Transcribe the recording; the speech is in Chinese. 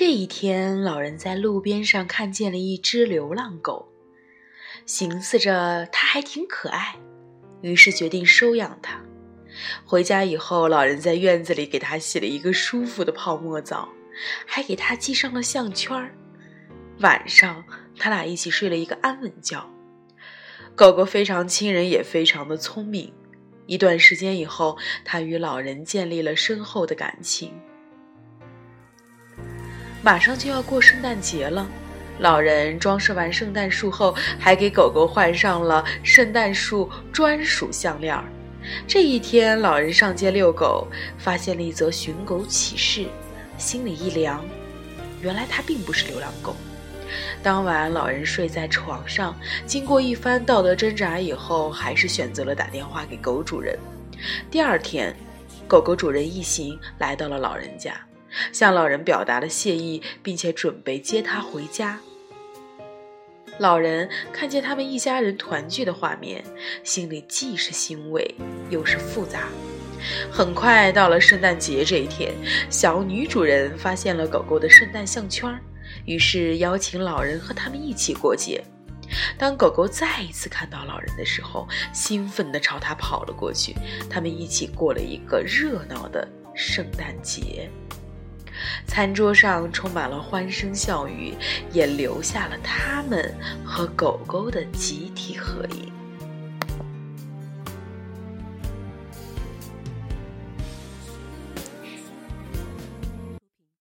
这一天，老人在路边上看见了一只流浪狗，寻思着它还挺可爱，于是决定收养它。回家以后，老人在院子里给它洗了一个舒服的泡沫澡，还给它系上了项圈儿。晚上，他俩一起睡了一个安稳觉。狗狗非常亲人，也非常的聪明。一段时间以后，它与老人建立了深厚的感情。马上就要过圣诞节了，老人装饰完圣诞树后，还给狗狗换上了圣诞树专属项链。这一天，老人上街遛狗，发现了一则寻狗启事，心里一凉，原来它并不是流浪狗。当晚，老人睡在床上，经过一番道德挣扎以后，还是选择了打电话给狗主人。第二天，狗狗主人一行来到了老人家，向老人表达了谢意，并且准备接他回家。老人看见他们一家人团聚的画面，心里既是欣慰，又是复杂。很快到了圣诞节这一天，小女主人发现了狗狗的圣诞项圈。于是邀请老人和他们一起过节。当狗狗再一次看到老人的时候，兴奋地朝他跑了过去。他们一起过了一个热闹的圣诞节。餐桌上充满了欢声笑语，也留下了他们和狗狗的集体合影。